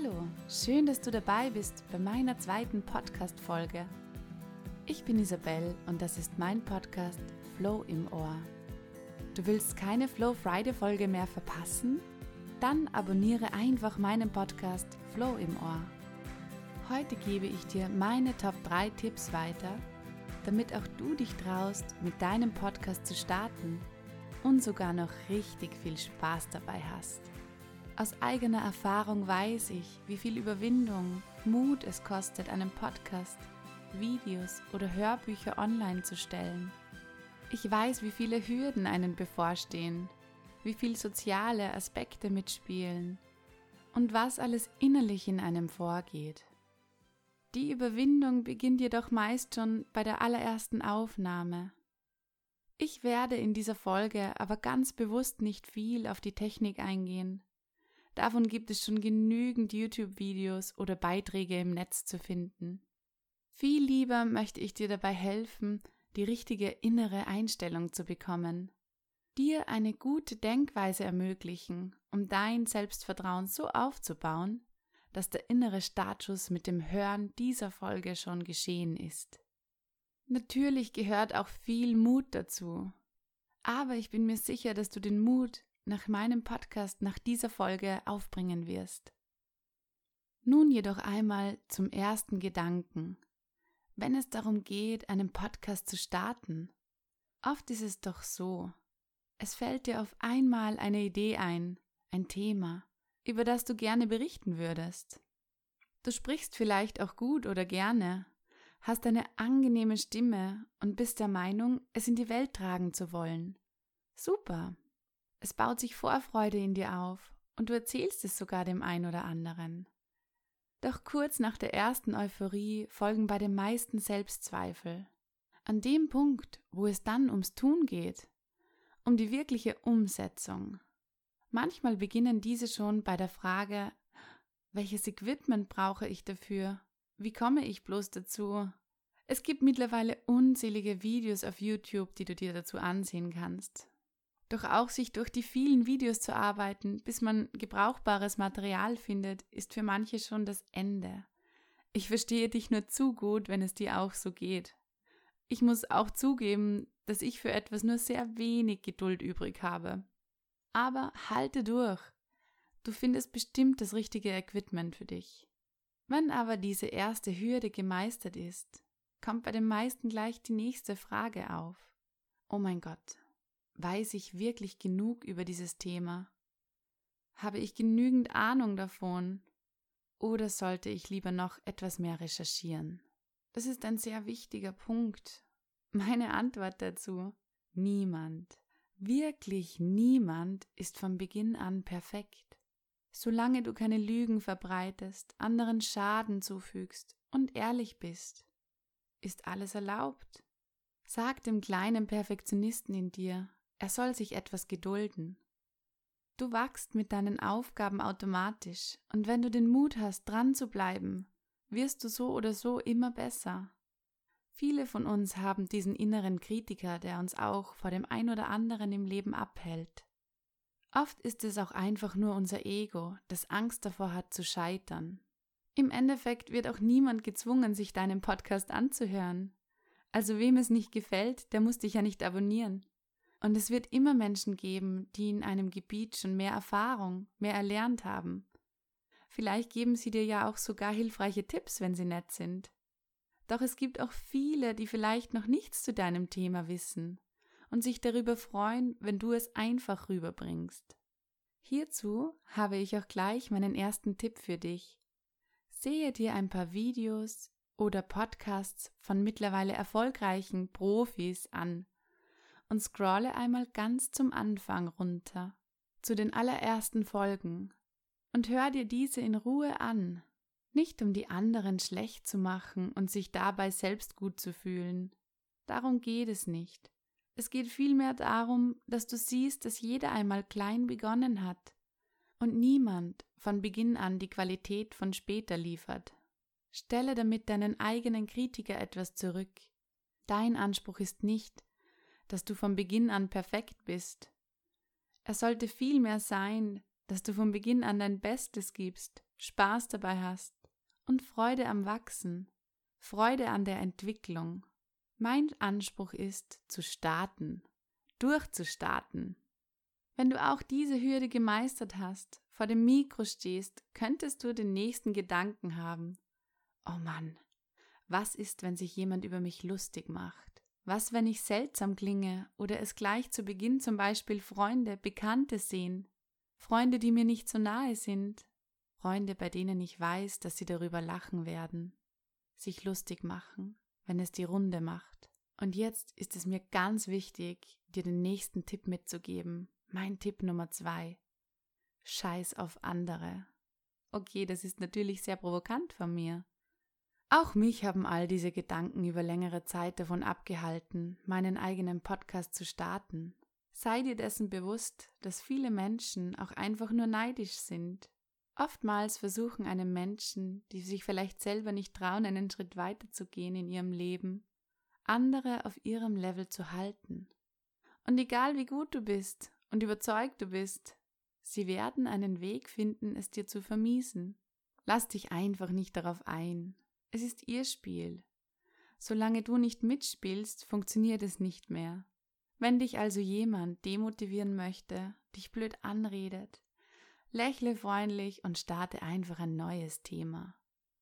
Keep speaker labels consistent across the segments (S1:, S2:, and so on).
S1: Hallo, schön, dass du dabei bist bei meiner zweiten Podcast-Folge. Ich bin Isabel und das ist mein Podcast Flow im Ohr. Du willst keine Flow Friday-Folge mehr verpassen? Dann abonniere einfach meinen Podcast Flow im Ohr. Heute gebe ich dir meine Top 3 Tipps weiter, damit auch du dich traust, mit deinem Podcast zu starten und sogar noch richtig viel Spaß dabei hast. Aus eigener Erfahrung weiß ich, wie viel Überwindung, Mut es kostet, einen Podcast, Videos oder Hörbücher online zu stellen. Ich weiß, wie viele Hürden einen bevorstehen, wie viel soziale Aspekte mitspielen und was alles innerlich in einem vorgeht. Die Überwindung beginnt jedoch meist schon bei der allerersten Aufnahme. Ich werde in dieser Folge aber ganz bewusst nicht viel auf die Technik eingehen, Davon gibt es schon genügend YouTube-Videos oder Beiträge im Netz zu finden. Viel lieber möchte ich dir dabei helfen, die richtige innere Einstellung zu bekommen, dir eine gute Denkweise ermöglichen, um dein Selbstvertrauen so aufzubauen, dass der innere Startschuss mit dem Hören dieser Folge schon geschehen ist. Natürlich gehört auch viel Mut dazu, aber ich bin mir sicher, dass du den Mut nach meinem Podcast, nach dieser Folge aufbringen wirst. Nun jedoch einmal zum ersten Gedanken. Wenn es darum geht, einen Podcast zu starten, oft ist es doch so, es fällt dir auf einmal eine Idee ein, ein Thema, über das du gerne berichten würdest. Du sprichst vielleicht auch gut oder gerne, hast eine angenehme Stimme und bist der Meinung, es in die Welt tragen zu wollen. Super, es baut sich Vorfreude in dir auf und du erzählst es sogar dem einen oder anderen. Doch kurz nach der ersten Euphorie folgen bei den meisten Selbstzweifel. An dem Punkt, wo es dann ums Tun geht, um die wirkliche Umsetzung. Manchmal beginnen diese schon bei der Frage, welches Equipment brauche ich dafür? Wie komme ich bloß dazu? Es gibt mittlerweile unzählige Videos auf YouTube, die du dir dazu ansehen kannst. Doch auch sich durch die vielen Videos zu arbeiten, bis man gebrauchbares Material findet, ist für manche schon das Ende. Ich verstehe dich nur zu gut, wenn es dir auch so geht. Ich muss auch zugeben, dass ich für etwas nur sehr wenig Geduld übrig habe. Aber halte durch. Du findest bestimmt das richtige Equipment für dich. Wenn aber diese erste Hürde gemeistert ist, kommt bei den meisten gleich die nächste Frage auf. Oh mein Gott, Weiß ich wirklich genug über dieses Thema? Habe ich genügend Ahnung davon? Oder sollte ich lieber noch etwas mehr recherchieren? Das ist ein sehr wichtiger Punkt. Meine Antwort dazu? Niemand. Wirklich niemand ist von Beginn an perfekt. Solange du keine Lügen verbreitest, anderen Schaden zufügst und ehrlich bist, ist alles erlaubt. Sag dem kleinen Perfektionisten in dir, er soll sich etwas gedulden. Du wachst mit deinen Aufgaben automatisch, und wenn du den Mut hast, dran zu bleiben, wirst du so oder so immer besser. Viele von uns haben diesen inneren Kritiker, der uns auch vor dem ein oder anderen im Leben abhält. Oft ist es auch einfach nur unser Ego, das Angst davor hat zu scheitern. Im Endeffekt wird auch niemand gezwungen, sich deinen Podcast anzuhören. Also wem es nicht gefällt, der muss dich ja nicht abonnieren. Und es wird immer Menschen geben, die in einem Gebiet schon mehr Erfahrung, mehr erlernt haben. Vielleicht geben sie dir ja auch sogar hilfreiche Tipps, wenn sie nett sind. Doch es gibt auch viele, die vielleicht noch nichts zu deinem Thema wissen und sich darüber freuen, wenn du es einfach rüberbringst. Hierzu habe ich auch gleich meinen ersten Tipp für dich. Sehe dir ein paar Videos oder Podcasts von mittlerweile erfolgreichen Profis an und scrolle einmal ganz zum Anfang runter, zu den allerersten Folgen, und hör dir diese in Ruhe an, nicht um die anderen schlecht zu machen und sich dabei selbst gut zu fühlen. Darum geht es nicht. Es geht vielmehr darum, dass du siehst, dass jeder einmal klein begonnen hat und niemand von Beginn an die Qualität von später liefert. Stelle damit deinen eigenen Kritiker etwas zurück. Dein Anspruch ist nicht, dass du von Beginn an perfekt bist. Es sollte vielmehr sein, dass du von Beginn an dein Bestes gibst, Spaß dabei hast und Freude am Wachsen, Freude an der Entwicklung. Mein Anspruch ist, zu starten, durchzustarten. Wenn du auch diese Hürde gemeistert hast, vor dem Mikro stehst, könntest du den nächsten Gedanken haben. Oh Mann, was ist, wenn sich jemand über mich lustig macht? Was, wenn ich seltsam klinge oder es gleich zu Beginn zum Beispiel Freunde, Bekannte sehen? Freunde, die mir nicht so nahe sind, Freunde, bei denen ich weiß, dass sie darüber lachen werden, sich lustig machen, wenn es die Runde macht. Und jetzt ist es mir ganz wichtig, dir den nächsten Tipp mitzugeben. Mein Tipp Nummer zwei. Scheiß auf andere. Okay, das ist natürlich sehr provokant von mir. Auch mich haben all diese Gedanken über längere Zeit davon abgehalten, meinen eigenen Podcast zu starten. Sei dir dessen bewusst, dass viele Menschen auch einfach nur neidisch sind Oftmals versuchen einem Menschen, die sich vielleicht selber nicht trauen, einen Schritt weiter zu gehen in ihrem Leben, andere auf ihrem Level zu halten. Und egal wie gut du bist und überzeugt du bist, sie werden einen Weg finden, es dir zu vermiesen. Lass dich einfach nicht darauf ein. Es ist ihr Spiel. Solange du nicht mitspielst, funktioniert es nicht mehr. Wenn dich also jemand demotivieren möchte, dich blöd anredet, Lächle freundlich und starte einfach ein neues Thema.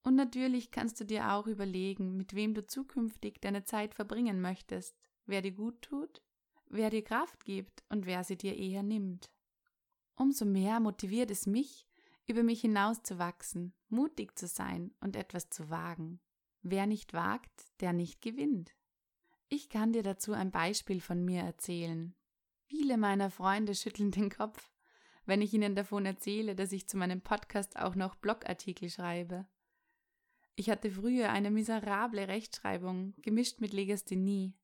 S1: Und natürlich kannst du dir auch überlegen, mit wem du zukünftig deine Zeit verbringen möchtest, wer dir gut tut, wer dir Kraft gibt und wer sie dir eher nimmt. Umso mehr motiviert es mich, über mich hinauszuwachsen, mutig zu sein und etwas zu wagen. Wer nicht wagt, der nicht gewinnt. Ich kann dir dazu ein Beispiel von mir erzählen. Viele meiner Freunde schütteln den Kopf, wenn ich Ihnen davon erzähle, dass ich zu meinem Podcast auch noch Blogartikel schreibe. Ich hatte früher eine miserable Rechtschreibung, gemischt mit Legasthenie.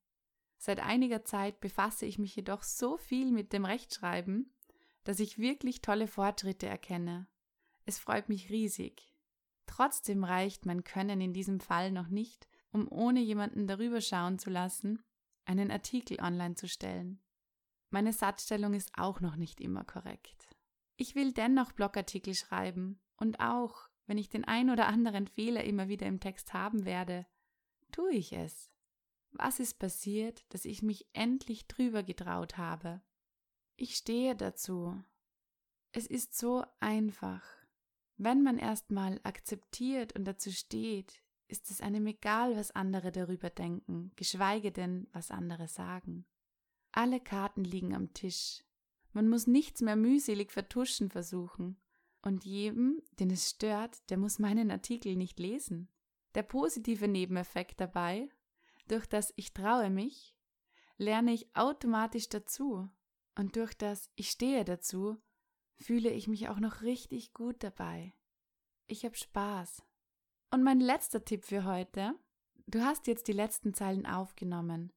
S1: Seit einiger Zeit befasse ich mich jedoch so viel mit dem Rechtschreiben, dass ich wirklich tolle Fortschritte erkenne. Es freut mich riesig. Trotzdem reicht mein Können in diesem Fall noch nicht, um ohne jemanden darüber schauen zu lassen, einen Artikel online zu stellen. Meine Satzstellung ist auch noch nicht immer korrekt. Ich will dennoch Blogartikel schreiben und auch, wenn ich den ein oder anderen Fehler immer wieder im Text haben werde, tue ich es. Was ist passiert, dass ich mich endlich drüber getraut habe? Ich stehe dazu. Es ist so einfach. Wenn man erstmal akzeptiert und dazu steht, ist es einem egal, was andere darüber denken, geschweige denn, was andere sagen. Alle Karten liegen am Tisch. Man muss nichts mehr mühselig vertuschen versuchen. Und jedem, den es stört, der muss meinen Artikel nicht lesen. Der positive Nebeneffekt dabei, durch das ich traue mich, lerne ich automatisch dazu. Und durch das ich stehe dazu, fühle ich mich auch noch richtig gut dabei. Ich habe Spaß. Und mein letzter Tipp für heute. Du hast jetzt die letzten Zeilen aufgenommen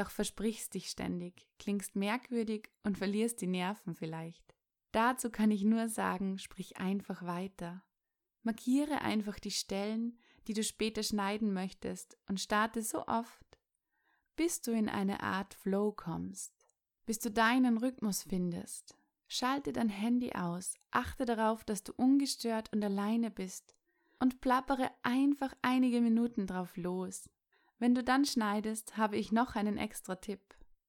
S1: doch versprichst dich ständig, klingst merkwürdig und verlierst die Nerven vielleicht. Dazu kann ich nur sagen, sprich einfach weiter. Markiere einfach die Stellen, die du später schneiden möchtest und starte so oft, bis du in eine Art Flow kommst, bis du deinen Rhythmus findest. Schalte dein Handy aus, achte darauf, dass du ungestört und alleine bist und plappere einfach einige Minuten drauf los. Wenn du dann schneidest, habe ich noch einen extra Tipp.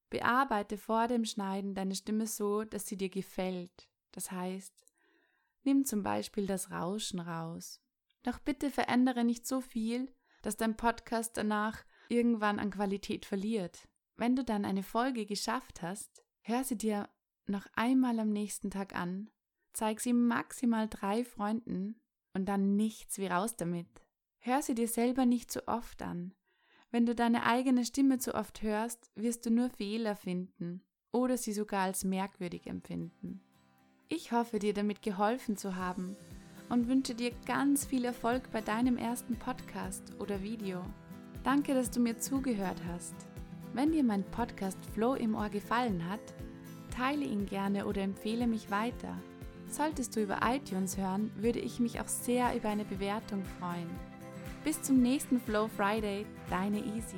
S1: Bearbeite vor dem Schneiden deine Stimme so, dass sie dir gefällt. Das heißt, nimm zum Beispiel das Rauschen raus. Doch bitte verändere nicht so viel, dass dein Podcast danach irgendwann an Qualität verliert. Wenn du dann eine Folge geschafft hast, hör sie dir noch einmal am nächsten Tag an, zeig sie maximal drei Freunden und dann nichts wie raus damit. Hör sie dir selber nicht zu oft an. Wenn du deine eigene Stimme zu oft hörst, wirst du nur Fehler finden oder sie sogar als merkwürdig empfinden. Ich hoffe dir damit geholfen zu haben und wünsche dir ganz viel Erfolg bei deinem ersten Podcast oder Video. Danke, dass du mir zugehört hast. Wenn dir mein Podcast Flow im Ohr gefallen hat, teile ihn gerne oder empfehle mich weiter. Solltest du über iTunes hören, würde ich mich auch sehr über eine Bewertung freuen. Bis zum nächsten Flow Friday, deine Easy.